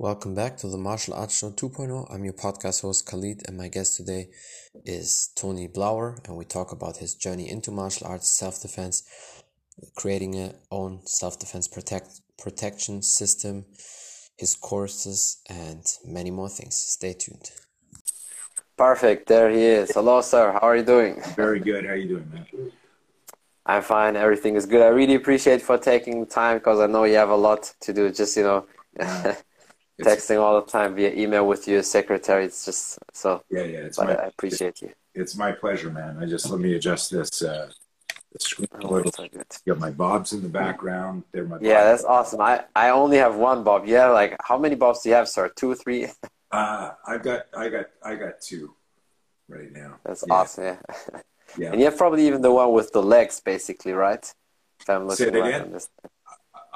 Welcome back to the Martial Arts Show 2.0. I'm your podcast host Khalid, and my guest today is Tony Blauer, and we talk about his journey into martial arts, self defense, creating a own self defense protect protection system, his courses, and many more things. Stay tuned. Perfect. There he is. Hello, sir. How are you doing? Very good. How are you doing, man? I'm fine. Everything is good. I really appreciate for taking the time because I know you have a lot to do. Just you know. texting all the time via email with your secretary. It's just so. Yeah, yeah. It's my, I appreciate you. It's my pleasure, man. I just let me adjust this. Uh, the screen a little. So good. You got my bobs in the background. They're my. Yeah, that's awesome. I I only have one bob. Yeah, like how many bobs do you have, sir? Two, three? uh, I've got I got I got two, right now. That's yeah. awesome. Yeah. yeah. And you have probably even the one with the legs, basically, right? If I'm looking Say it again.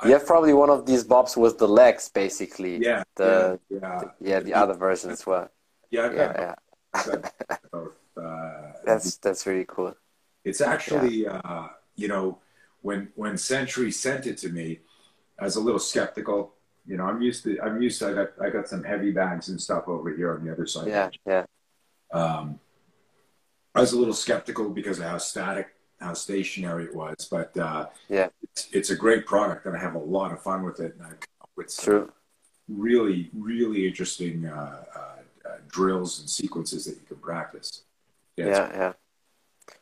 You have probably one of these bobs with the legs, basically. Yeah. The, yeah, yeah. The, yeah, the other version as well. Yeah, yeah, yeah. Uh, that's that's really cool. It's actually, yeah. uh, you know, when when Century sent it to me, I was a little skeptical. You know, I'm used to I'm used to I got I got some heavy bags and stuff over here on the other side. Yeah, yeah. Um, I was a little skeptical because of how static how stationary it was. But uh, yeah, it's, it's, a great product, and I have a lot of fun with it. And I come up with True. really, really interesting uh, uh, uh, drills and sequences that you can practice. Yeah, yeah.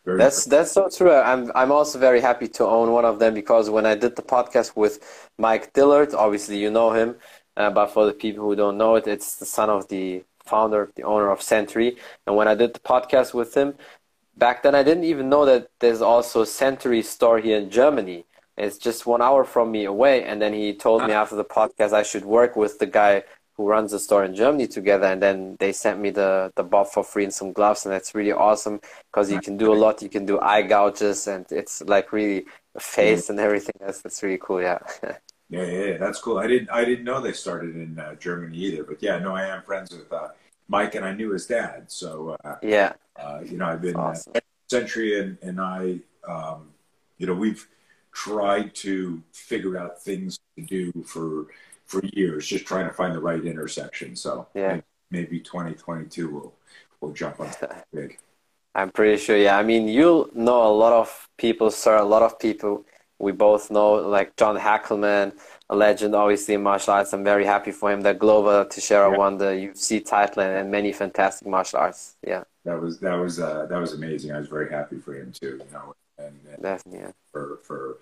yeah. that's that's so true. I'm I'm also very happy to own one of them because when I did the podcast with Mike Dillard, obviously you know him, uh, but for the people who don't know it, it's the son of the founder, the owner of Century. And when I did the podcast with him, back then I didn't even know that there's also a Century store here in Germany. It's just one hour from me away. And then he told me after the podcast I should work with the guy who runs the store in Germany together. And then they sent me the, the bob for free and some gloves. And that's really awesome because you can do a lot. You can do eye gouges and it's like really a face and everything. That's, that's really cool. Yeah. yeah, yeah, that's cool. I didn't, I didn't know they started in uh, Germany either, but yeah, no, I am friends with uh, Mike and I knew his dad. So uh, yeah, uh, you know, I've been uh, awesome. Century and, and I, um, you know, we've tried to figure out things to do for for years, just trying to find the right intersection. So yeah, maybe 2022 will will jump on big. I'm pretty sure. Yeah, I mean, you know a lot of people, sir. A lot of people we both know, like John Hackleman, a legend, obviously in martial arts. I'm very happy for him that Glover Teixeira yeah. won the UFC title and many fantastic martial arts. Yeah, that was that was uh, that was amazing. I was very happy for him too. You know, and, and Definitely, yeah. for for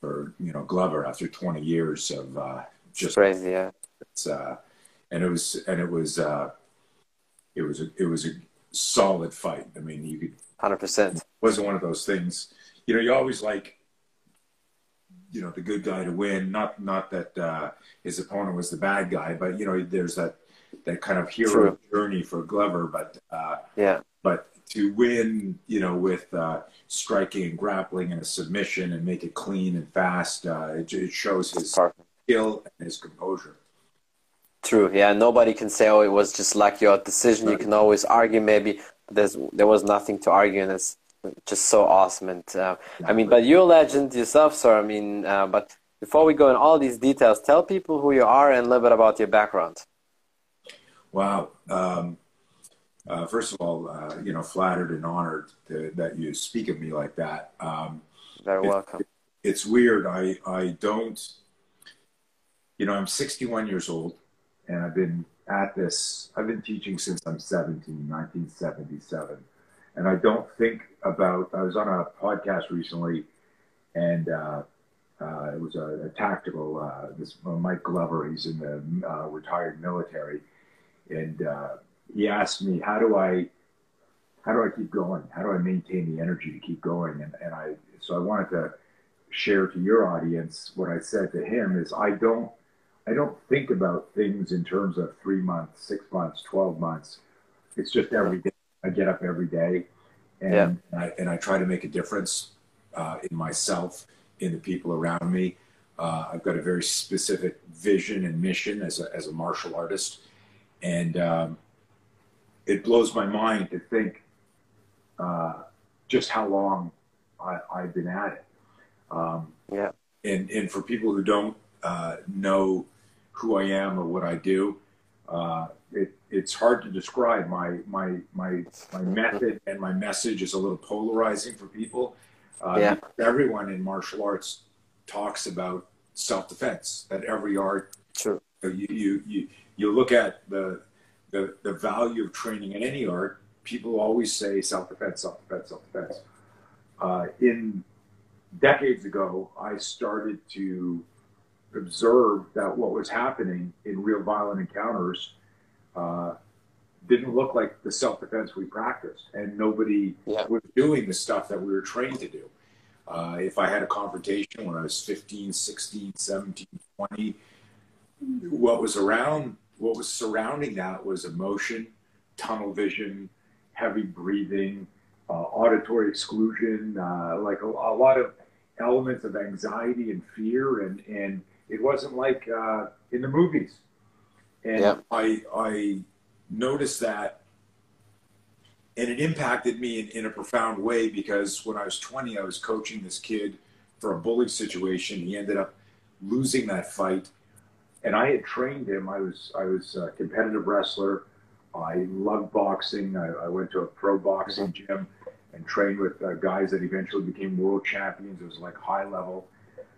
for you know Glover after 20 years of uh, just crazy. Yeah, it's uh, and it was and it was uh, it was a, it was a solid fight. I mean, you could hundred percent. Wasn't one of those things. You know, you always like you know the good guy to win. Not not that uh, his opponent was the bad guy, but you know there's that that kind of hero True. journey for Glover. But uh, yeah, but to win, you know, with uh, striking and grappling and a submission and make it clean and fast, uh, it, it shows his Perfect. skill and his composure. True. Yeah. Nobody can say, "Oh, it was just like your decision." Right. You can always argue, maybe. There's there was nothing to argue, and it's just so awesome. And uh, I mean, but you're a legend yourself, sir. I mean, uh, but before we go in all these details, tell people who you are and a little bit about your background. Wow. Um, uh, first of all, uh, you know, flattered and honored to, that you speak of me like that. Um, Very welcome. It, it's weird. I, I don't, you know, I'm 61 years old and I've been at this, I've been teaching since I'm 17, 1977 and I don't think about. I was on a podcast recently, and uh, uh, it was a, a tactical. Uh, this Mike Glover, he's in the uh, retired military, and uh, he asked me, "How do I, how do I keep going? How do I maintain the energy to keep going?" And, and I, so I wanted to share to your audience what I said to him is, I don't, I don't think about things in terms of three months, six months, twelve months. It's just every day I get up every day, and yeah. I, and I try to make a difference uh, in myself, in the people around me. Uh, I've got a very specific vision and mission as a as a martial artist, and um, it blows my mind to think uh, just how long I, have been at it. Um, yeah. And and for people who don't uh, know who I am or what I do. It, it's hard to describe. My my my my method and my message is a little polarizing for people. Uh, Yeah. Everyone in martial arts talks about self defense. That every art True. you, you you you look at the the the value of training in any art. People always say self defense, self defense, self defense. Uh, in decades ago, I started to observe that what was happening in real violent encounters uh, didn't look like the self defense we practiced, and nobody Yeah. was doing the stuff that we were trained to do. Uh, if I had a confrontation when I was 15, 16, 17, 20, what was around, what was surrounding that was emotion, tunnel vision, heavy breathing, uh, auditory exclusion, uh, like a, a lot of elements of anxiety and fear, and and it wasn't like uh, in the movies. And Yeah. I I noticed that, and it impacted me in, in a profound way because when I was 20, I was coaching this kid for a bully situation. He ended up losing that fight, and I had trained him. I was I was a competitive wrestler. I loved boxing. I, I went to a pro boxing gym and trained with uh, guys that eventually became world champions. It was like high level.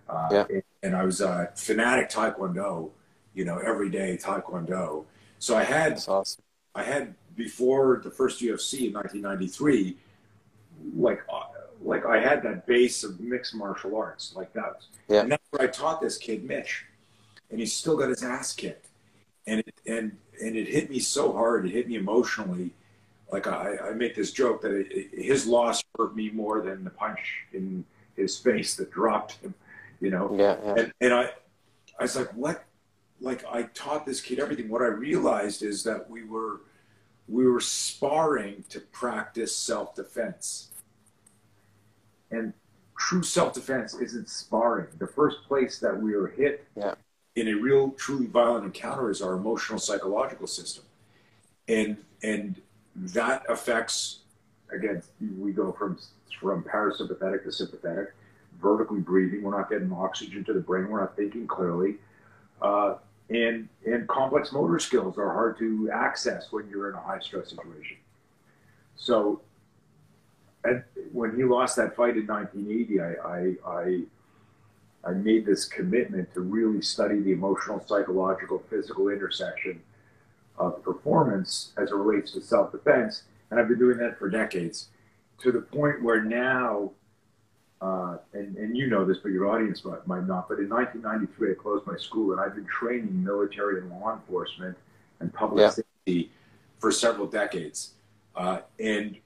Uh, Yeah. and, and I was a fanatic taekwondo, you know, every day taekwondo. So I had awesome. I had before the first UFC in 1993, like uh, like I had that base of mixed martial arts, like that. Yeah. And that's what I taught this kid Mitch, and he's still got his ass kicked, and it, and and it hit me so hard. It hit me emotionally. Like I, I make this joke that it, it- his loss hurt me more than the punch in his face that dropped him. You know, Yeah, yeah. and, and I, I was like, what? Like I taught this kid everything. What I realized is that we were, we were sparring to practice self-defense. And true self-defense isn't sparring. The first place that we are hit Yeah. in a real, truly violent encounter is our emotional psychological system, and and that affects. Again, we go from from parasympathetic to sympathetic vertically breathing. We're not getting oxygen to the brain. We're not thinking clearly. Uh, and and complex motor skills are hard to access when you're in a high stress situation. So, when he lost that fight in 1980, I, I, I I made this commitment to really study the emotional, psychological, physical intersection of performance as it relates to self defense. And I've been doing that for decades to the point where now uh, and, and you know this, but your audience might, might not. But in 1993, I closed my school, and I've been training military and law enforcement and public Yeah. safety for several decades. Uh, and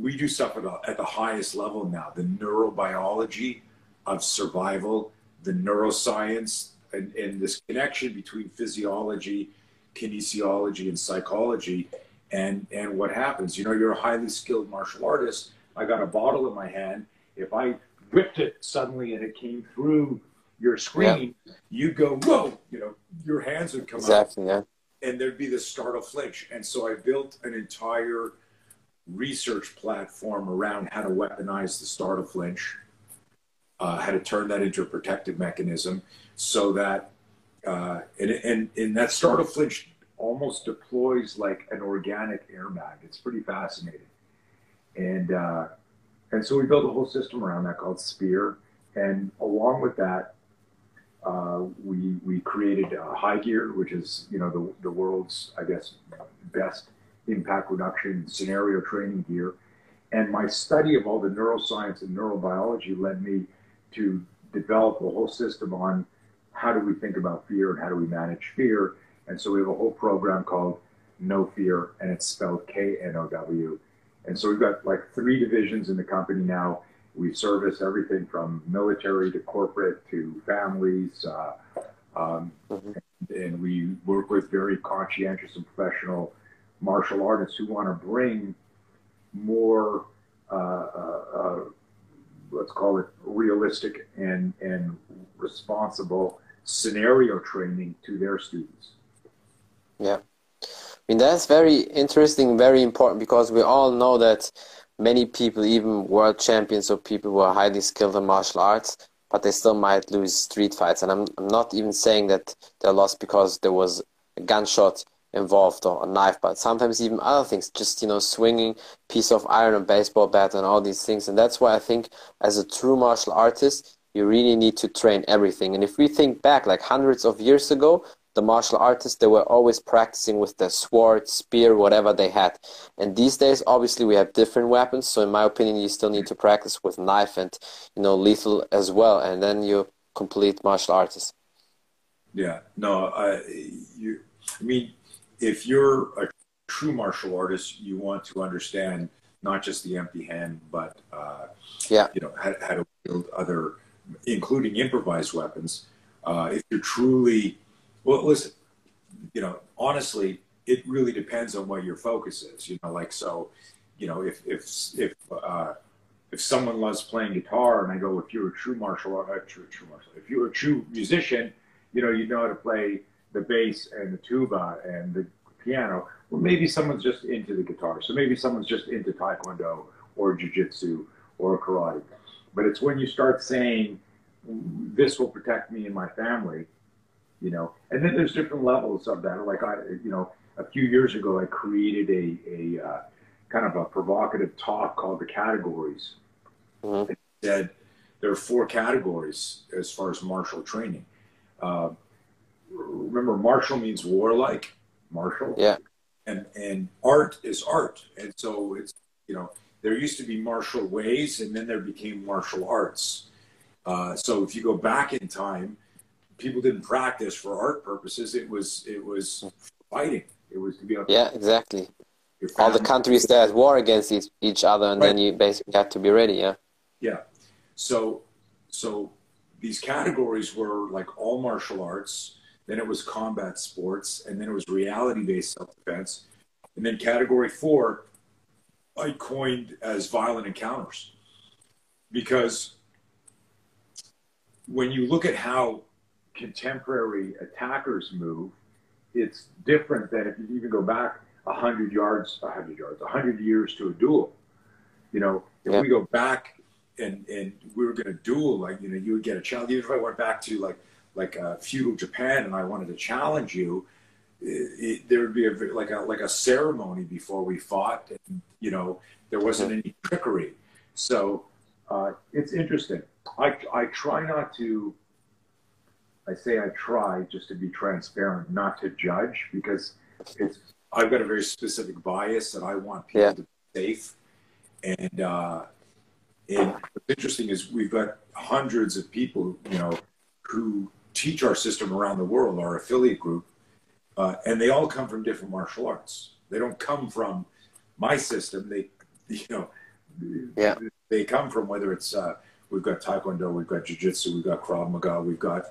we do stuff at, the- at the highest level now the neurobiology of survival, the neuroscience, and, and this connection between physiology, kinesiology, and psychology. And, and what happens? You know, you're a highly skilled martial artist. I got a bottle in my hand if I whipped it suddenly and it came through your screen, you'd go, whoa, you know, your hands would come up Exactly, yeah. and there'd be this startle flinch. And so I built an entire research platform around how to weaponize the startle flinch, uh, how to turn that into a protective mechanism so that, uh, and, and, and that startle flinch almost deploys like an organic airbag. It's pretty fascinating. And, uh, and so we built a whole system around that called Spear. And along with that, uh, we we created uh, High Gear, which is you know the the world's I guess best impact reduction scenario training gear. And my study of all the neuroscience and neurobiology led me to develop a whole system on how do we think about fear and how do we manage fear. And so we have a whole program called Know Fear, and it's spelled K N O W. And so we've got like three divisions in the company now. We service everything from military to corporate to families. Uh, um, and we work with very conscientious and professional martial artists who want to bring more, uh, uh, uh, let's call it realistic and, and responsible scenario training to their students. Yeah. I mean, that's very interesting, very important because we all know that many people, even world champions or people who are highly skilled in martial arts, but they still might lose street fights. And I'm, I'm not even saying that they lost because there was a gunshot involved or a knife, but sometimes even other things, just, you know, swinging piece of iron, a baseball bat and all these things. And that's why I think as a true martial artist, you really need to train everything. And if we think back like hundreds of years ago, the martial artists they were always practicing with their sword spear whatever they had. And these days obviously we have different weapons so in my opinion you still need to practice with knife and you know lethal as well and then you complete martial artist yeah. No i you i mean if you're a true martial artist you want to understand not just the empty hand but uh, yeah. you know how, how to wield other including improvised weapons. Uh, if you're truly well, listen, you know, honestly, it really depends on what your focus is. You know, like so, you know, if if if uh, if someone loves playing guitar, and I go, if you're a true martial art, uh, true true martial, if you're a true musician, you know, you know how to play the bass and the tuba and the piano. Well, maybe someone's just into the guitar, so maybe someone's just into taekwondo or jujitsu or karate. But it's when you start saying, "This will protect me and my family," you know. And then there's different levels of that. Like I, you know, a few years ago, I created a, a uh, kind of a provocative talk called the categories. Mm-hmm. It said there are four categories as far as martial training. Uh, remember, martial means warlike, martial. Yeah. And and art is art, and so it's you know there used to be martial ways, and then there became martial arts. Uh, so if you go back in time, people didn't practice for art purposes. It was it was fighting. It was to be able. Yeah, exactly. All the countries that at war against each, each other, and right. then you basically have to be ready. Yeah. Yeah. So so these categories were like all martial arts. Then it was combat sports, and then it was reality-based self-defense, and then category four, I coined as violent encounters, because when you look at how contemporary attackers move, it's different than if you even go back a hundred yards, a hundred yards, a hundred years to a duel. You know, if yeah. we go back and and we were going to duel, like you know, you would get a challenge. Even if I went back to like like uh, feudal Japan and I wanted to challenge you, it, it, there would be a like a like a ceremony before we fought. And, you know, there wasn't any trickery. So uh, it's interesting. I I try not to I say I try just to be transparent, not to judge, because it's I've got a very specific bias that I want people yeah. to be safe. And uh, and what's interesting is we've got hundreds of people, you know, who teach our system around the world, our affiliate group, uh, and they all come from different martial arts. They don't come from my system. They, you know, yeah. they come from whether it's uh, we've got Taekwondo, we've got Jiu Jitsu, we've got Krav Maga, we've got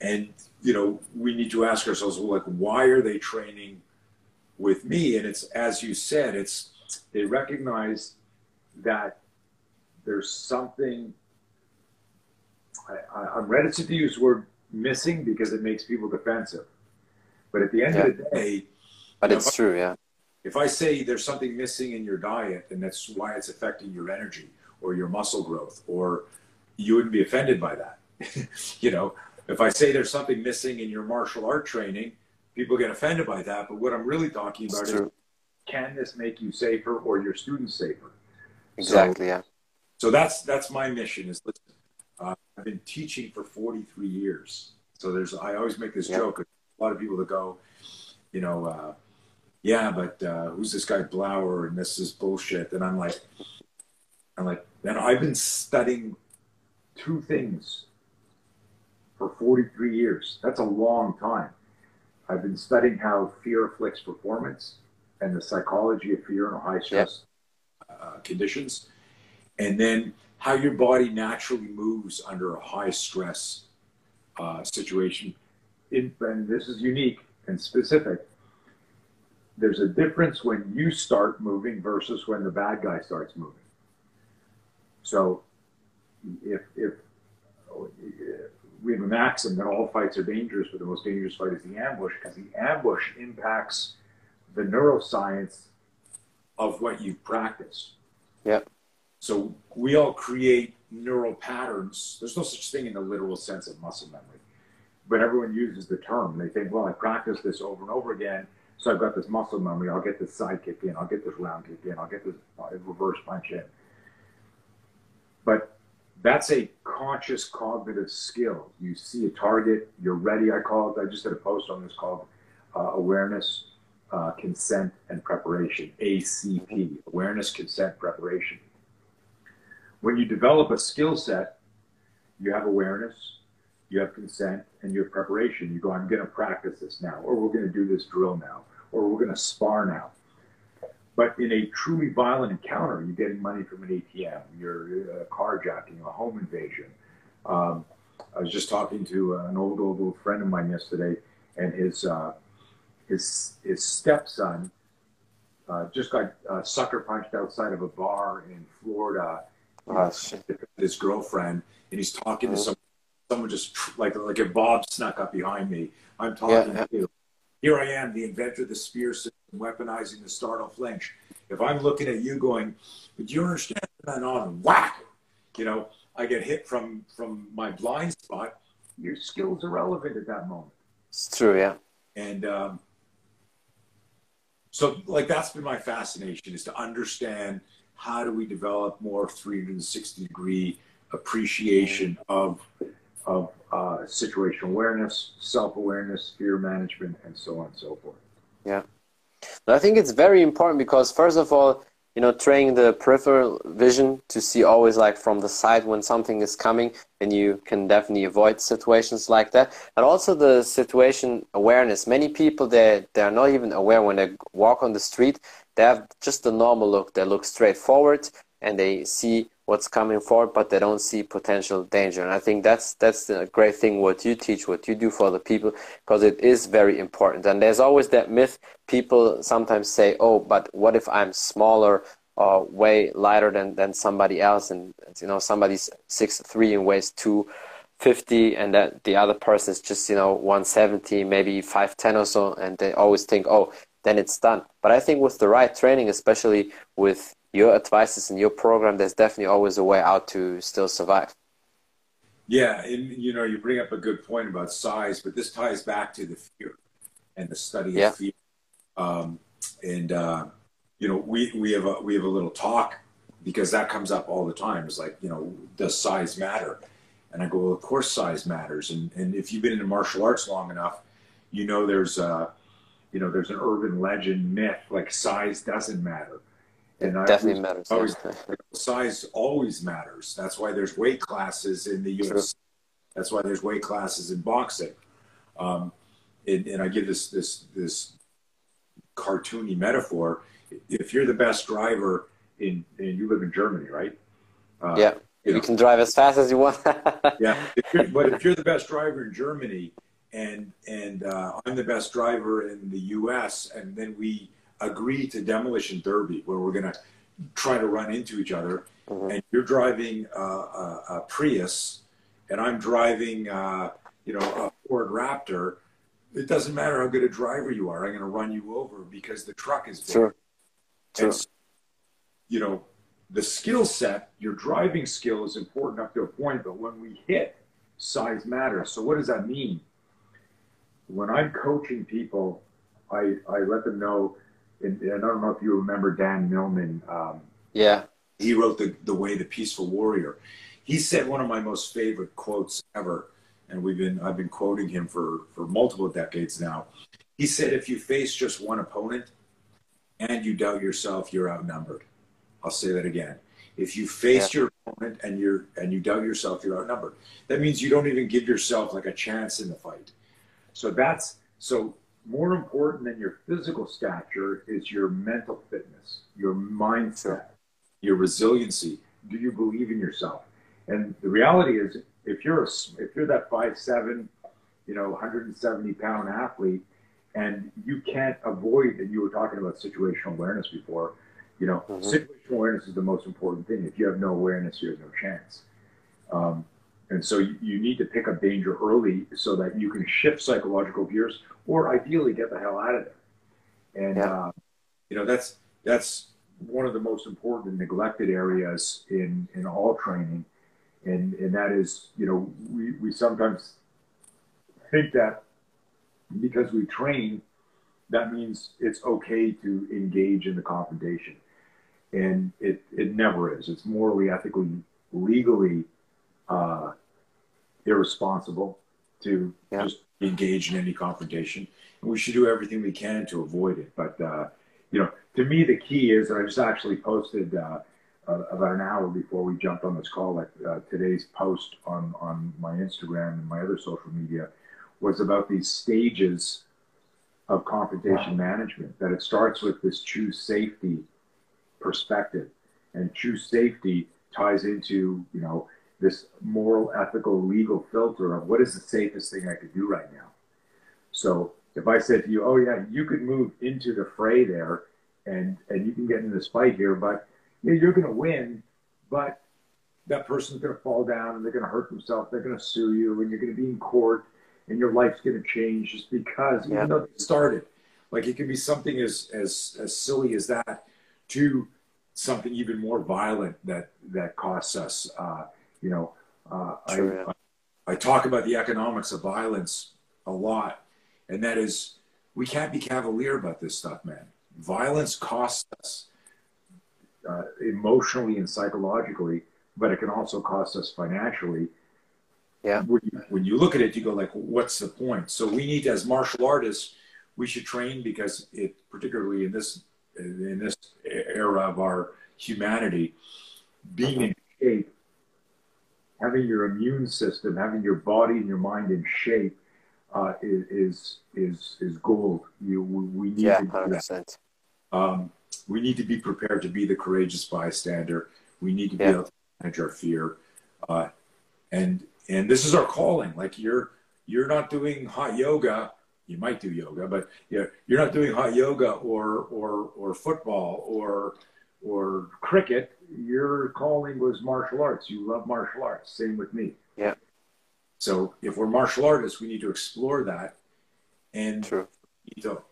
and you know we need to ask ourselves well like why are they training with me? And it's as you said it's they recognize that there's something I, am reticent to use the word missing because it makes people defensive. But at the end yeah. of the day but it's true yeah. if i say there's something missing in your diet and that's why it's affecting your energy or your muscle growth or you wouldn't be offended by that you know if I say there's something missing in your martial art training, people get offended by that. But what I'm really talking about is can this make you safer or your students safer? Exactly. So, yeah. So that's that's my mission. Is listen, uh, I've been teaching for 43 years. So there's I always make this yeah. joke. A lot of people that go, you know, uh, yeah, but uh, who's this guy Blauer and this is bullshit. And I'm like, I'm like, man, I've been studying two things for 43 years. That's a long time. I've been studying how fear afflicts performance and the psychology of fear in high stress uh, conditions, and then how your body naturally moves under a high stress uh, situation. In, and this is unique and specific. There's a difference when you start moving versus when the bad guy starts moving. So, if if we have a maxim that all fights are dangerous, but the most dangerous fight is the ambush because the ambush impacts the neuroscience of what you've practiced. Yep. So we all create neural patterns. There's no such thing in the literal sense of muscle memory, but everyone uses the term. They think, well, I practice this over and over again, so I've got this muscle memory. I'll get this side kick in. I'll get this round kick in. I'll get this uh, reverse punch in. But that's a conscious cognitive skill. You see a target, you're ready. I call it. I just did a post on this called uh, awareness, uh, consent, and preparation. ACP: awareness, consent, preparation. When you develop a skill set, you have awareness, you have consent, and you have preparation. You go, I'm going to practice this now, or we're going to do this drill now, or we're going to spar now. But in a truly violent encounter, you're getting money from an ATM, you're uh, carjacking, a home invasion. Um, I was just talking to uh, an old, old, old friend of mine yesterday, and his uh, his his stepson uh, just got uh, sucker punched outside of a bar in Florida. Oh, his girlfriend, and he's talking to uh-huh. someone. Someone just like like if Bob snuck up behind me, I'm talking yeah. to. Here I am, the inventor of the spear system, weaponizing the startle flinch. If I'm looking at you going, but you understand that on whack, you know, I get hit from from my blind spot. Your skills are relevant at that moment. It's true, yeah. And um, so, like, that's been my fascination is to understand how do we develop more 360 degree appreciation of of uh, situational awareness, self awareness, fear management, and so on and so forth. Yeah. I think it's very important because, first of all, you know, training the peripheral vision to see always like from the side when something is coming, and you can definitely avoid situations like that. And also the situation awareness. Many people they they are not even aware when they walk on the street. They have just the normal look. They look straight forward and they see what's coming forward, but they don't see potential danger. And I think that's that's the great thing what you teach, what you do for the people, because it is very important. And there's always that myth. People sometimes say, "Oh, but what if I'm smaller or way lighter than than somebody else?" And you know, somebody's six three and weighs two fifty, and that the other person is just you know 170 maybe 510 or so and they always think oh then it's done but i think with the right training especially with your advices and your program, there's definitely always a way out to still survive. Yeah, and you know, you bring up a good point about size, but this ties back to the fear and the study yeah. of fear. Um, and uh, you know, we we have a we have a little talk because that comes up all the time. It's like, you know, does size matter? And I go, well, of course, size matters. And and if you've been in martial arts long enough, you know, there's a, you know, there's an urban legend myth like size doesn't matter and it definitely matters. Always, size always matters. That's why there's weight classes in the UFC. That's why there's weight classes in boxing. Um, and, and, I give this this this cartoony metaphor. If you're the best driver in, and you live in Germany, right? Uh, yeah, you, know, can drive as fast as you want. yeah, if but if you're the best driver in Germany, and and uh, I'm the best driver in the U.S., and then we agree to demolition derby where we're going to try to run into each other mm-hmm. and you're driving a, a, a, prius and i'm driving uh, you know a ford raptor it doesn't matter how good a driver you are i'm going to run you over because the truck is big. Sure. sure. So, you know the skill set your driving skill is important up to a point but when we hit size matters so what does that mean when i'm coaching people i i let them know and, I don't know if you remember Dan Millman. Um, yeah. He wrote the, the Way the Peaceful Warrior. He said one of my most favorite quotes ever, and we've been I've been quoting him for, for multiple decades now. He said, if you face just one opponent and you doubt yourself, you're outnumbered. I'll say that again. If you face yeah. your opponent and you're and you doubt yourself, you're outnumbered. That means you don't even give yourself like a chance in the fight. So that's so more important than your physical stature is your mental fitness, your mindset, your resiliency. Do you believe in yourself? And the reality is, if you're a, if you're that five seven, you know, 170 pound athlete, and you can't avoid, and you were talking about situational awareness before, you know, mm-hmm. situational awareness is the most important thing. If you have no awareness, you have no chance. Um, and so you, you need to pick up danger early so that you can shift psychological gears or ideally get the hell out of there. And, yeah. uh, you know, that's, that's one of the most important and neglected areas in, in all training and and that is, you know, we we sometimes think that because we train, that means it's okay to engage in the confrontation, and it it never is. It's morally, ethically, legally uh, irresponsible to yeah. just engage in any confrontation. And we should do everything we can to avoid it. But, uh, you know, to me, the key is, I just actually posted uh, uh, about an hour before we jumped on this call, like uh, today's post on, on my Instagram and my other social media was about these stages of confrontation wow. management, that it starts with this choose safety perspective. And choose safety ties into, you know, this moral, ethical, legal filter of what is the safest thing I could do right now. So if I said to you, "Oh yeah, you could move into the fray there, and and you can get in this fight here, but you're going to win, but that person's going to fall down and they're going to hurt themselves, they're going to sue you, and you're going to be in court, and your life's going to change just because yeah. even though it started, like it can be something as as as silly as that, to something even more violent that that costs us." Uh, you know, uh, True, I, I, I talk about the economics of violence a lot, and that is we can't be cavalier about this stuff, man. Violence costs us uh, emotionally and psychologically, but it can also cost us financially. Yeah. When you, when you look at it, you go like, what's the point? So we need, as martial artists, we should train because it, particularly in this in this era of our humanity, being in shape having your immune system, having your body and your mind in shape uh, is is is gold. You we need yeah, to do that. Um, we need to be prepared to be the courageous bystander. We need to be yeah. able to manage our fear, uh, and and this is our calling. Like you're you're not doing hot yoga. You might do yoga, but you're, you're not doing hot yoga or or or football or or cricket, your calling was martial arts. You love martial arts. Same with me. Yeah. So if we're martial artists, we need to explore that and True. need to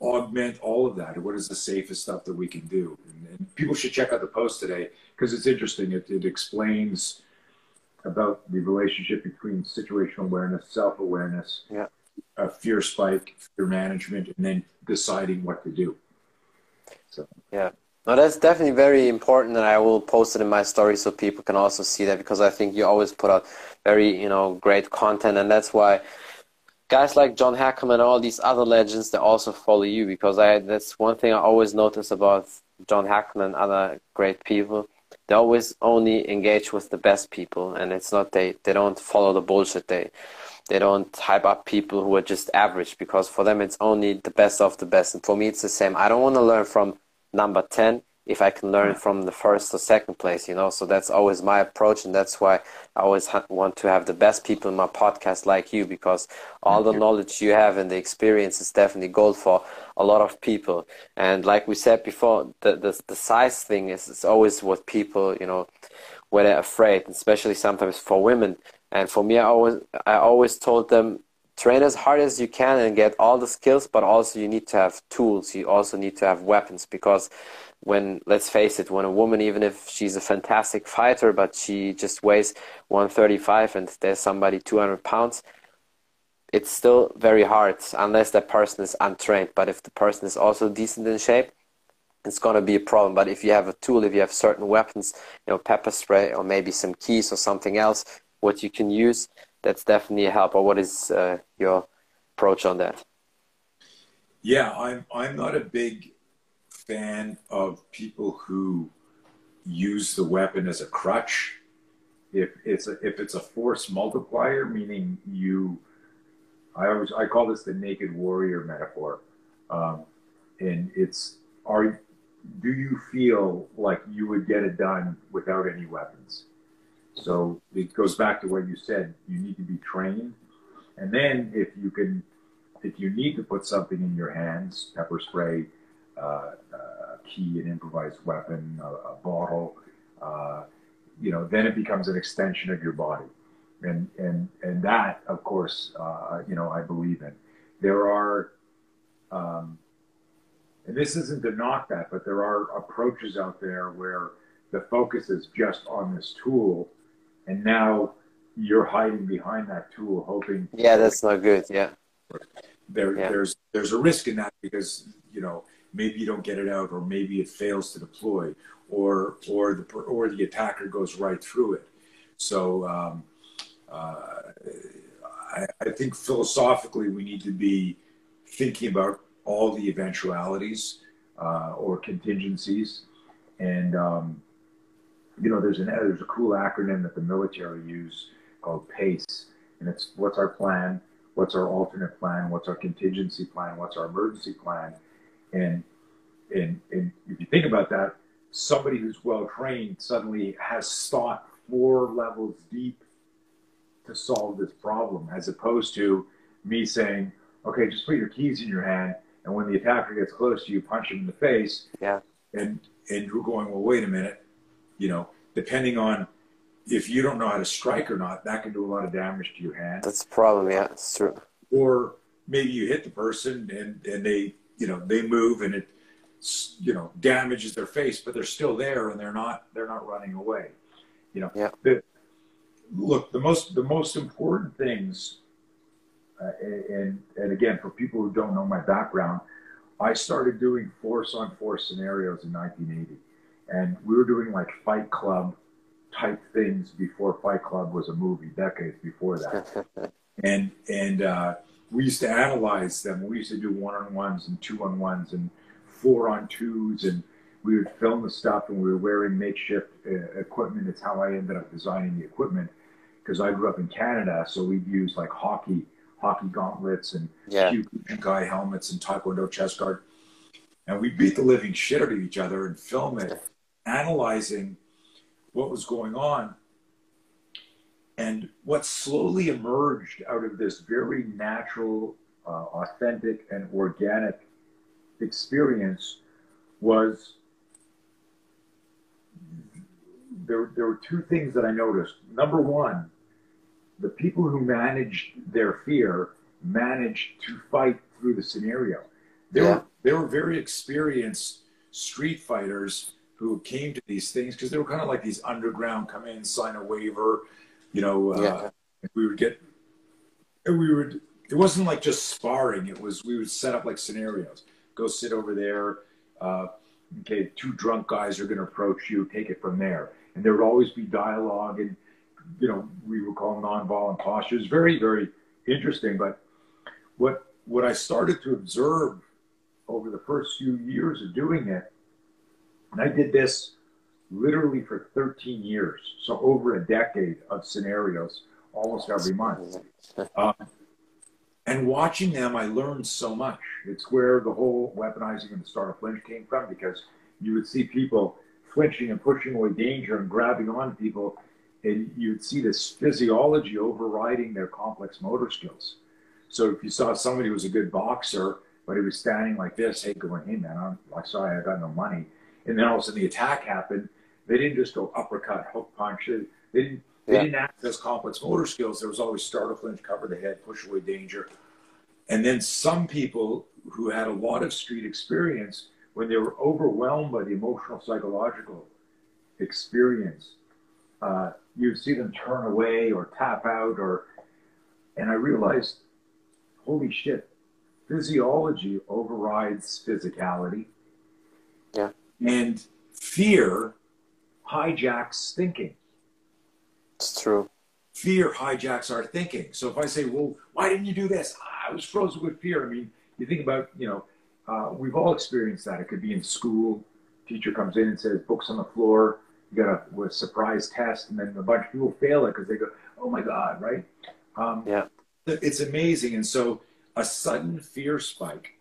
augment all of that. What is the safest stuff that we can do? And, and people should check out the post today because it's interesting. It, it explains about the relationship between situational awareness, self awareness, yeah. a fear spike, fear management, and then deciding what to do. So yeah. No, that's definitely very important, and I will post it in my story so people can also see that because I think you always put out very, you know, great content, and that's why guys like John Hackleman and all these other legends they also follow you because I that's one thing I always notice about John Hackleman and other great people. They always only engage with the best people, and it's not they they don't follow the bullshit. They they don't hype up people who are just average because for them it's only the best of the best, and for me it's the same. I don't want to learn from number 10 if I can learn from the first or second place, you know. So that's always my approach, and that's why I always want to have the best people in my podcast like you, because all the knowledge you have and the experience is definitely gold for a lot of people. And like we said before, the the, the size thing is, is always what people, you know, when they're afraid, especially sometimes for women. And for me, I always I always told them train as hard as you can and get all the skills but also you need to have tools. You also need to have weapons because when let's face it when a woman even if she's a fantastic fighter but she just weighs 135 and there's somebody 200 pounds it's still very hard unless that person is untrained. But if the person is also decent in shape it's going to be a problem. But if you have a tool if you have certain weapons you know pepper spray or maybe some keys or something else what you can use that's definitely a help. Or what is uh, your approach on that? Yeah, I'm I'm not a big fan of people who use the weapon as a crutch. If it's a, if it's a force multiplier, meaning you, I always I call this the naked warrior metaphor, um, and it's are do you feel like you would get it done without any weapons? So it goes back to what you said. You need to be trained, and then if you can, if you need to put something in your hands, pepper spray, uh, a key, an improvised weapon, a, a bottle, uh, you know, then it becomes an extension of your body, and and and that, of course, uh, you know, I believe in. There are. Um, and this isn't to knock that, but there are approaches out there where the focus is just on this tool and now you're hiding behind that tool, hoping. Yeah, that's not good. Yeah. There, yeah. there's there's a risk in that because you know maybe you don't get it out, or maybe it fails to deploy, or or the or the attacker goes right through it. So um, uh, I, I think philosophically we need to be thinking about all the eventualities uh, or contingencies, and um, you know there's an there's a cool acronym that the military use called PACE, and it's what's our plan, what's our alternate plan, what's our contingency plan, what's our emergency plan, and and and if you think about that, somebody who's well trained suddenly has thought four levels deep to solve this problem, as opposed to me saying, okay, just put your keys in your hand, and when the attacker gets close to you, punch him in the face. Yeah. And and you're going, well, wait a minute, you know, depending on if you don't know how to strike or not, that can do a lot of damage to your hand. That's the problem. Yeah, it's true. Or maybe you hit the person and, and they, you know, they move and it, you know, damages their face, but they're still there and they're not, they're not running away. You know, yeah. The, look, the most, the most important things, uh, and, and again, for people who don't know my background, I started doing force on force scenarios in 1980 and we were doing like Fight Club type things before Fight Club was a movie, decades before that. and and uh, we used to analyze them. We used to do one on ones and two on ones and four on twos, and we would film the stuff. And we were wearing makeshift uh, equipment. It's how I ended up designing the equipment because I grew up in Canada, so we'd use like hockey hockey gauntlets and yeah. guy helmets and taekwondo chest guard. And we beat the living shit out of each other and film it, analyzing what was going on. And what slowly emerged out of this very natural, uh, authentic, and organic experience was there, there were two things that I noticed. Number one, the people who managed their fear managed to fight through the scenario. They, yeah. were, they were very experienced street fighters who came to these things because they were kind of like these underground come in, sign a waiver, you know. Uh, yeah. We would get, we would. It wasn't like just sparring. It was we would set up like scenarios. Go sit over there. Uh, okay, two drunk guys are going to approach you. Take it from there, and there would always be dialogue and you know we would call nonviolent postures. Very very interesting. But what what I started to observe over the first few years of doing it and I did this literally for 13 years, so over a decade of scenarios almost every month. Um, and watching them, I learned so much. It's where the whole weaponizing and the startle flinch came from because you would see people flinching and pushing away danger and grabbing on people, and you'd see this physiology overriding their complex motor skills. So if you saw somebody who was a good boxer, but he was standing like this, hey, going, hey man, I'm, I'm sorry, I got no money and then all of a sudden the attack happened. They didn't just go uppercut, hook punch. They, they didn't. They yeah. didn't access complex motor skills. There was always startle flinch, cover the head, push away danger. And then some people who had a lot of street experience, when they were overwhelmed by the emotional, psychological experience, uh, you'd see them turn away or tap out. Or, and I realized, holy shit, physiology overrides physicality. And fear hijacks thinking. It's true. Fear hijacks our thinking. So if I say, well, why didn't you do this? I was frozen with fear. I mean, you think about, you know, uh, we've all experienced that. It could be in school. Teacher comes in and says, books on the floor. You got a, a surprise test, and then a bunch of people fail it because they go, oh my God, right? Um, yeah. It's amazing. And so a sudden fear spike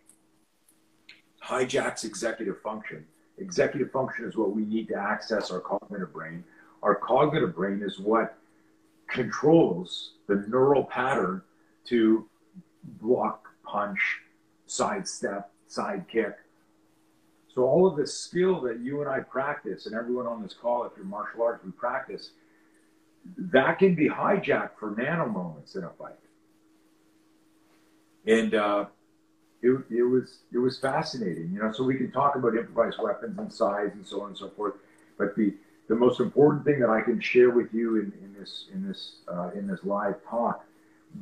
hijacks executive function Executive function is what we need to access our cognitive brain. Our cognitive brain is what controls the neural pattern to block, punch, sidestep, side kick. So all of this skill that you and I practice, and everyone on this call, if you're martial arts, we practice, that can be hijacked for nano moments in a fight. And uh, it, it was it was fascinating, you know. So we can talk about improvised weapons and size and so on and so forth, but the the most important thing that I can share with you in, in this in this uh, in this live talk,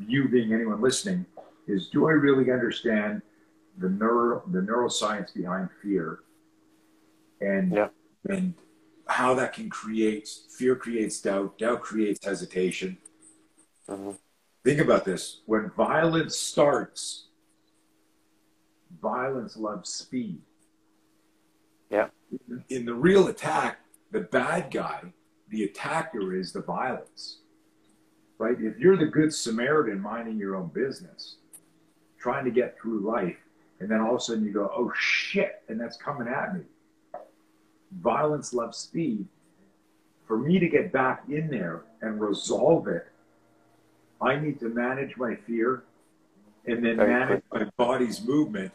you being anyone listening, is do I really understand the neuro the neuroscience behind fear, and yeah. and how that can create fear creates doubt, doubt creates hesitation. Mm-hmm. Think about this: when violence starts, violence loves speed. Yeah. In the real attack, the bad guy, the attacker is the violence. Right? If you're the good Samaritan minding your own business, trying to get through life, and then all of a sudden you go, oh shit, and that's coming at me. Violence loves speed. For me to get back in there and resolve it, I need to manage my fear and then Very manage my body's movement.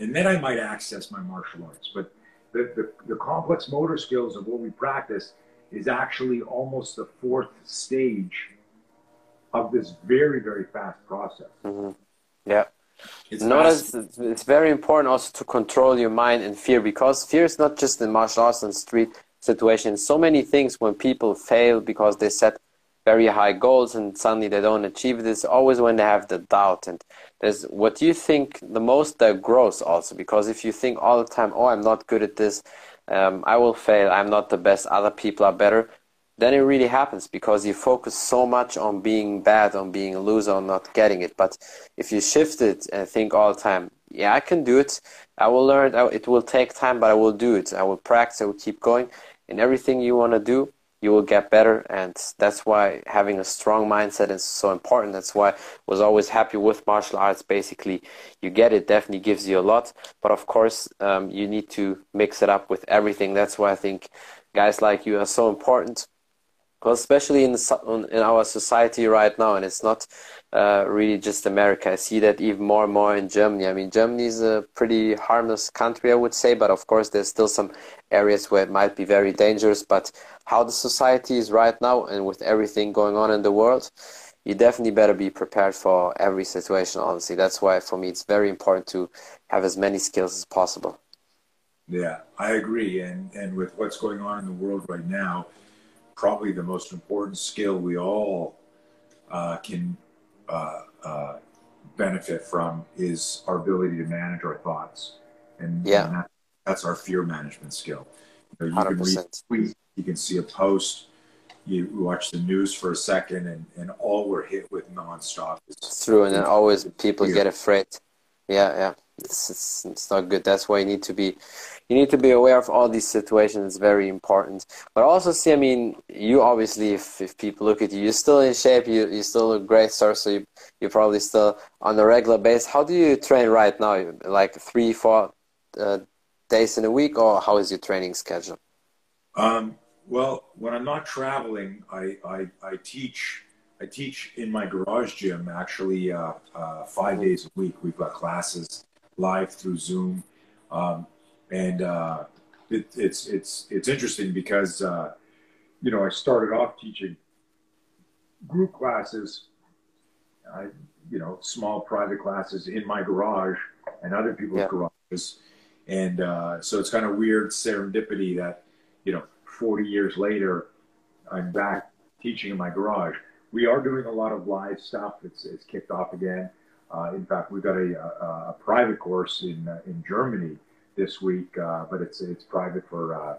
And then I might access my martial arts. But the, the, the complex motor skills of what we practice is actually almost the fourth stage of this very, very fast process. Mm-hmm. Yeah. It's Notice fast. it's, it's very important also to control your mind and fear because fear is not just in martial arts and street situations. So many things when people fail because they set very high goals and suddenly they don't achieve this, always when they have the doubt. And there's what you think the most that grows also because if you think all the time, oh, I'm not good at this, um, I will fail, I'm not the best, other people are better, then it really happens because you focus so much on being bad, on being a loser, on not getting it. But if you shift it and think all the time, yeah, I can do it. I will learn. It will take time, but I will do it. I will practice. I will keep going. In everything you want to do, you will get better. And that's why having a strong mindset is so important. That's why I was always happy with martial arts. Basically, you get it, definitely gives you a lot. But of course, um, you need to mix it up with everything. That's why I think guys like you are so important because especially in in our society right now, and it's not uh, really just America. I see that even more and more in Germany. I mean, Germany is a pretty harmless country, I would say, but of course, there's still some areas where it might be very dangerous. But how the society is right now, and with everything going on in the world, you definitely better be prepared for every situation. Honestly, that's why for me it's very important to have as many skills as possible. Yeah, I agree. And and with what's going on in the world right now probably the most important skill we all uh, can uh, uh, benefit from is our ability to manage our thoughts. And, yeah. and that, that's our fear management skill. You, know, you 100%. can read a tweet, you can see a post, you watch the news for a second, and, and all we're hit with nonstop is It's true, and then always people fear. get afraid. Yeah, yeah, it's, it's it's not good. That's why you need to be, you need to be aware of all these situations. It's very important. But also see, I mean, you obviously, if, if people look at you, you're still in shape. You you still look great, sir. So you you're probably still on a regular basis. How do you train right now? Like three, four uh, days in a week, or how is your training schedule? Um, well, when I'm not traveling, I, I, I teach I teach in my garage gym actually uh, uh, five days a week. We've got classes live through Zoom, um, and uh, it, it's it's it's interesting because uh, you know I started off teaching group classes, I, you know, small private classes in my garage and other people's Yeah. garages, and uh, so it's kind of weird serendipity that you know 40 years later I'm back teaching in my garage we are doing a lot of live stuff. It's it's kicked off again. Uh, in fact, we've got a, a, a private course in uh, in Germany this week, uh, but it's it's private for uh,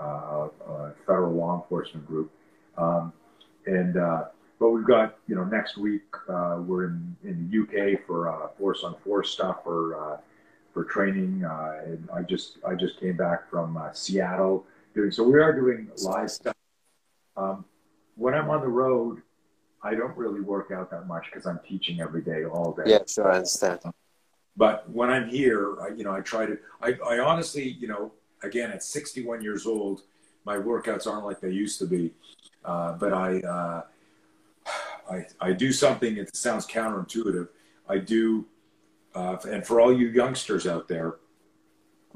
uh, a federal law enforcement group. Um, and uh, but we've got you know next week uh, we're in in the UK for uh, force on force stuff for uh, for training. Uh, and I just I just came back from uh, Seattle doing so. We are doing live stuff. Um, when I'm on the road, I don't really work out that much because I'm teaching every day, all day. Yeah, sure, I understand. But when I'm here, I, you know, I try to. I, I honestly, you know, again, at 61 years old, my workouts aren't like they used to be. Uh, but I, uh, I, I do something. It sounds counterintuitive. I do, uh, and for all you youngsters out there,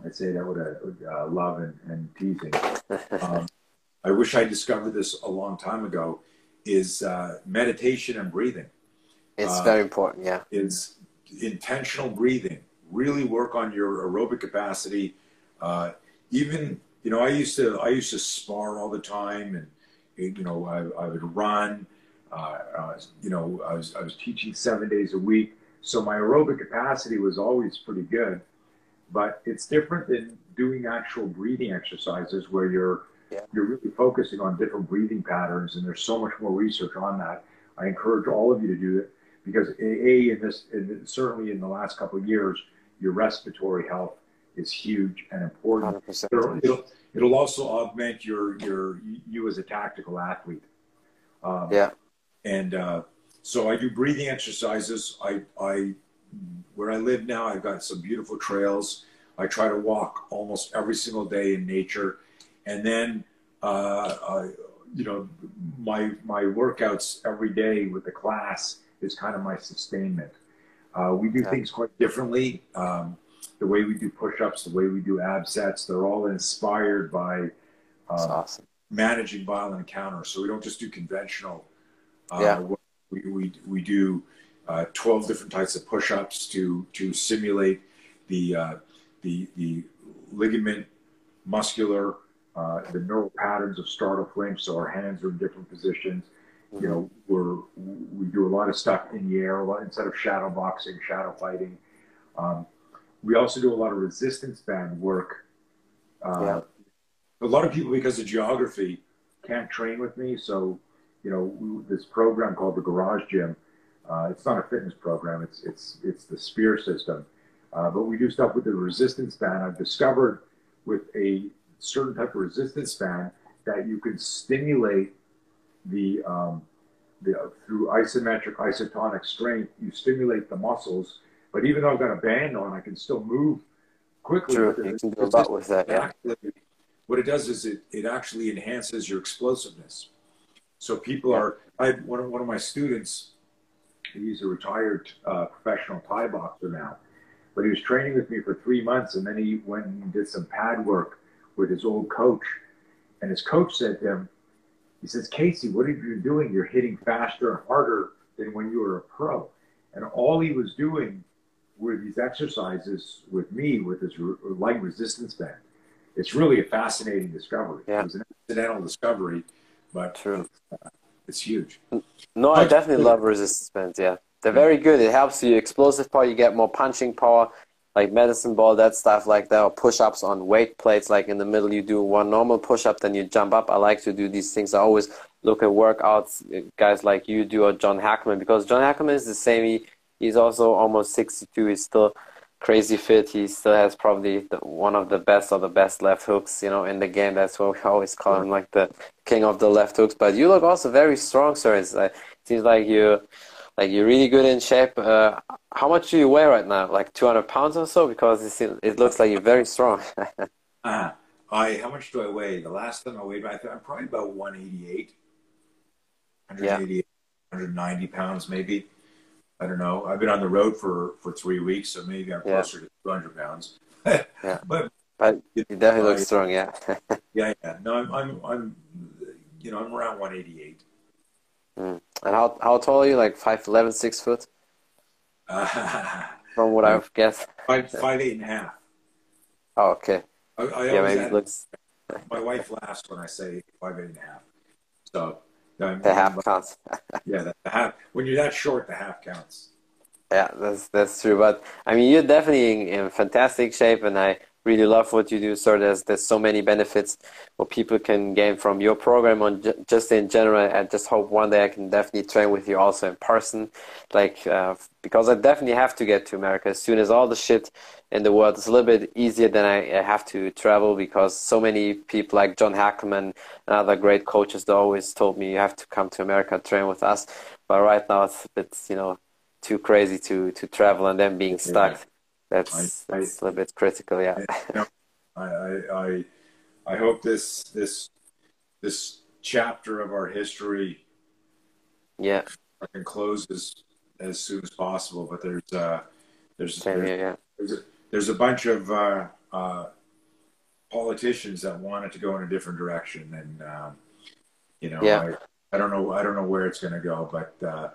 I say that with a uh, love and, and teasing. Um, I wish I discovered this a long time ago. Is uh, meditation and breathing. It's Uh, very important. Yeah, is intentional breathing. Really work on your aerobic capacity. Uh, even you know, I used to I used to spar all the time, and you know, I, I would run. Uh, uh, you know, I was I was teaching seven days a week, so my aerobic capacity was always pretty good. But it's different than doing actual breathing exercises where you're yeah. you're really focusing on different breathing patterns, and there's so much more research on that. I encourage all of you to do it because a in this in, certainly in the last couple of years, your respiratory health is huge and important. It'll, it'll, it'll, also augment your your you as a tactical athlete. Um, yeah, and uh, so I do breathing exercises. I I where I live now, I've got some beautiful trails. I try to walk almost every single day in nature, and then uh, I, you know my my workouts every day with the class is kind of my sustainment. Uh, we do yeah. things quite differently. Um, the way we do push-ups, the way we do ab sets, they're all inspired by uh, awesome. managing violent encounters. So we don't just do conventional. Uh, yeah. We, we, we do uh, 12 different types of push-ups to, to simulate the, uh, the, the ligament, muscular, uh, the neural patterns of startle flinch. So our hands are in different positions. You know, we're, we do a lot of stuff in the air, lot, instead of shadow boxing, shadow fighting. Um, we also do a lot of resistance band work. Uh, yeah. A lot of people, because of geography, can't train with me. So, you know, we, this program called the Garage Gym, uh, it's not a fitness program. It's it's it's the Spear system, uh, but we do stuff with the resistance band. I've discovered with a certain type of resistance band that you can stimulate the um, the through isometric isotonic strength. You stimulate the muscles but even though I've got a band on, I can still move quickly. True. You can do a lot with that. Yeah. what it does is it, it actually enhances your explosiveness. So people yeah. are, I one of, one of my students, he's a retired uh, professional Thai boxer now, but he was training with me for three months and then he went and did some pad work with his old coach. And his coach said to him, he says, Casey, what are you doing? You're hitting faster and harder than when you were a pro. And all he was doing were these exercises with me with this leg resistance band. It's really a fascinating discovery. Yeah. It was an accidental discovery, but True. Uh, it's huge. No, I definitely love resistance bands. Yeah, they're very good. It helps you explosive power. You get more punching power, like medicine ball, that stuff like that, or push-ups on weight plates. Like in the middle, you do one normal push-up, then you jump up. I like to do these things. I always look at workouts, guys like you do, or John Hackleman, because John Hackleman is the same. He, He's also almost 62. He's still crazy fit. He still has probably the, one of the best or the best left hooks, you know, in the game. That's what we always call him, like the king of the left hooks. But you look also very strong, sir. It's, uh, it seems like you, like you're really good in shape. Uh, how much do you weigh right now? Like 200 pounds or so? Because it looks like you're very strong. uh, I how much do I weigh? The last time I weighed, I I'm probably about 188, 188, yeah. 190 pounds maybe. I don't know. I've been on the road for for three weeks, so maybe I'm yeah. closer to 200 pounds. yeah, but but you definitely look strong. Yeah. yeah, yeah. No, I'm, I'm, I'm, you know, I'm around 188. Mm. And how how tall are you? Like five eleven, six foot? Uh, From what I've guessed. Five five eight and a half. Oh, okay. I, I yeah, maybe looks. My wife laughs when I say five eight and a half. So the half counts. yeah, the, the half. When you're that short, the half counts. Yeah, that's that's true. But I mean, you're definitely in, in fantastic shape, and I really love what you do. So there's there's so many benefits what people can gain from your program on just in general. I just hope one day I can definitely train with you also in person, like uh, because I definitely have to get to America as soon as all the shit in the world is a little bit easier than I, I have to travel because so many people like John Hackleman and other great coaches they always told me you have to come to America train with us. But right now it's a bit you know too crazy to to travel and then being stuck. Yeah. That's, I, that's I, a little bit critical, yeah. Know, I, I, I hope this this this chapter of our history, yeah, can close as as soon as possible. But there's uh, there's Same there's, here, yeah. there's, a, there's a bunch of uh, uh, politicians that wanted to go in a different direction, and um, you know, yeah. I, I don't know I don't know where it's going to go, but uh,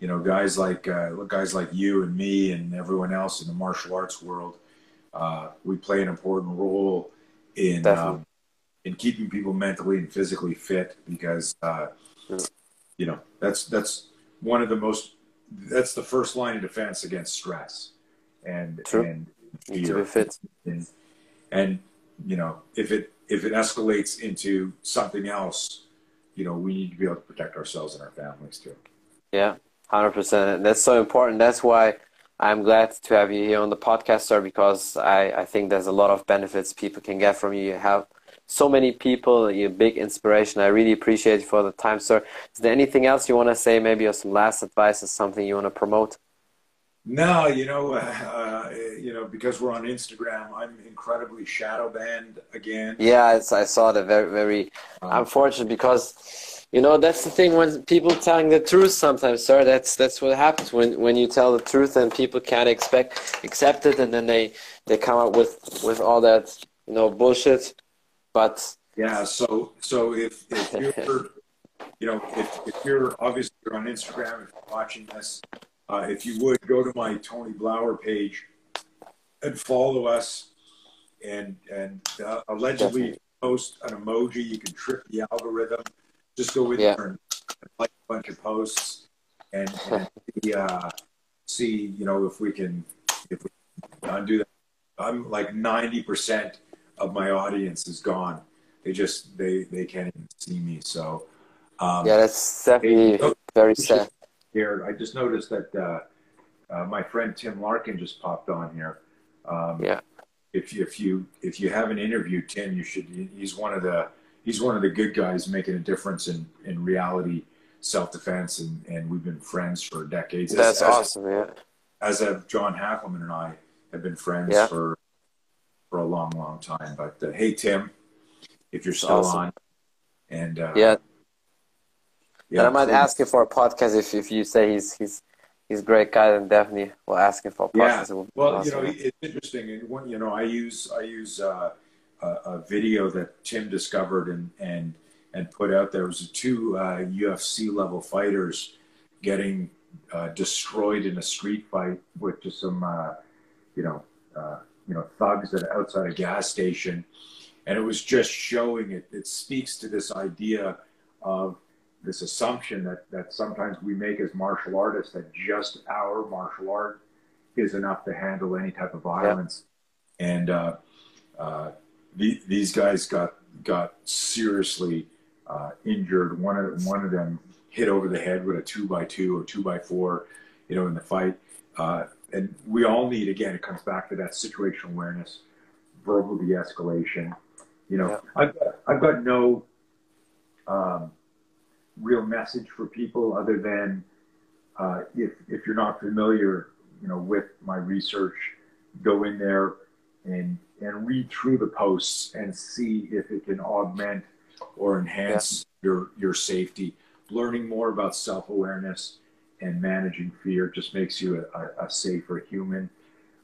you know, guys like uh, guys like you and me and everyone else in the martial arts world, uh, we play an important role in um, in keeping people mentally and physically fit because uh, you know that's that's one of the most that's the first line of defense against stress and True. and be fit. and, and you know if it if it escalates into something else you know we need to be able to protect ourselves and our families too. Yeah, hundred percent. That's so important. That's why I'm glad to have you here on the podcast, sir. Because I I think there's a lot of benefits people can get from you. You have so many people. You're a big inspiration. I really appreciate you for the time, sir. Is there anything else you want to say? Maybe or some last advice or something you want to promote? No, you know, uh, you know, because we're on Instagram, I'm incredibly shadow banned again. Yeah, it's, I saw that very very Um, unfortunate because you know that's the thing when people telling the truth sometimes sir that's that's what happens when when you tell the truth and people can't expect accept it and then they they come up with with all that you know bullshit but Yeah. So, so if, if you're, you know, if, if you're obviously you're on Instagram, if you're watching this, uh, if you would go to my Tony Blauer page and follow us and, and uh, allegedly post an emoji, you can trick the algorithm. Just go in Yeah. there and like a bunch of posts and, and see, uh, see, you know, if we can, if we can undo that. I'm like 90% of my audience is gone. They just, they, they can't even see me. So, um, yeah that's definitely very sad here, I just noticed that, uh, uh, my friend Tim Larkin just popped on here. Um, yeah if you, if you if you haven't interviewed Tim, you should. He's one of the he's one of the good guys making a difference in in reality self defense, and and we've been friends for decades. As- that's as, awesome yeah As have John Hackleman and I have been friends Yeah. for for a long, long time. But uh, hey, Tim, if you're still Awesome. on, and uh, yeah yeah, and I might please. ask you for a podcast if if you say he's he's he's a great guy then definitely we'll ask him for a podcast be Well, you know, it's interesting. And one, you know, I use I use uh, a, a video that Tim discovered and and and put out there. It was two uh, UFC level fighters getting uh, destroyed in a street fight with just some, uh, you know, uh, you know, thugs at outside a gas station, and it was just showing it. It speaks to this idea of this assumption that that sometimes we make as martial artists that just our martial art is enough to handle any type of violence. And uh, uh, the, these guys got got seriously uh, injured. One of one of them hit over the head with a two by two or two by four, you know, in the fight. Uh, and we all need again. It comes back to that situational awareness, verbal de-escalation. You know, Yeah. I've got, I've got no um, real message for people other than uh, if if you're not familiar, you know, with my research, go in there and and read through the posts and see if it can augment or enhance your your safety. Learning more about self awareness and managing fear just makes you a, a, a safer human.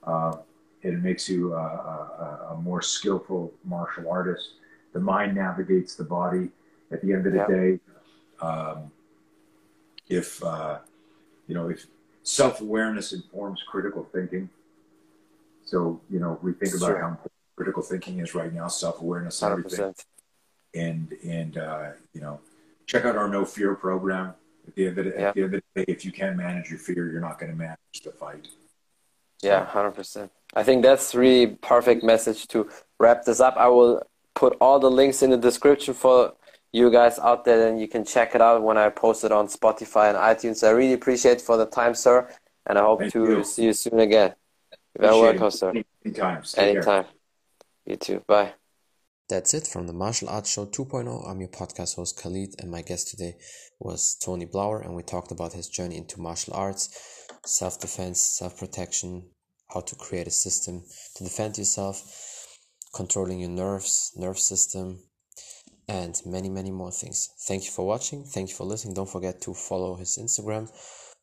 Uh, it makes you a, a, a more skillful martial artist. The mind navigates the body. At the end of the Yeah. day, um, if uh, you know, if self awareness informs critical thinking. So you know, we think about Sure. how critical thinking is right now, self awareness, and everything and and uh, you know check out our Know Fear program at the end of the, Yeah. at the end of the day if you can't manage your fear you're not going to manage the fight Yeah, hundred percent. I think that's really perfect message to wrap this up. I will put all the links in the description for you guys out there, and you can check it out when I post it on Spotify and iTunes. I really appreciate for the time, sir, and I hope Thank to you. see you soon again. You're very Appreciate sir. Any- anytime Stay care. Anytime. You too. Bye. That's it from the Martial Arts Show 2.0. I'm your podcast host Khalid, and my guest today was Tony Blauer, and we talked about his journey into martial arts, self defense, self protection, how to create a system to defend yourself, controlling your nerves, nerve system, and many, many more things. Thank you for watching. Thank you for listening. Don't forget to follow his Instagram,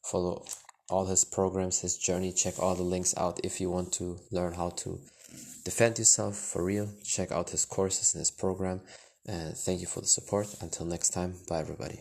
follow all his programs, his journey. Check all the links out if you want to learn how to defend yourself for real. Check out his courses and his program. And thank you for the support. Until next time, bye everybody.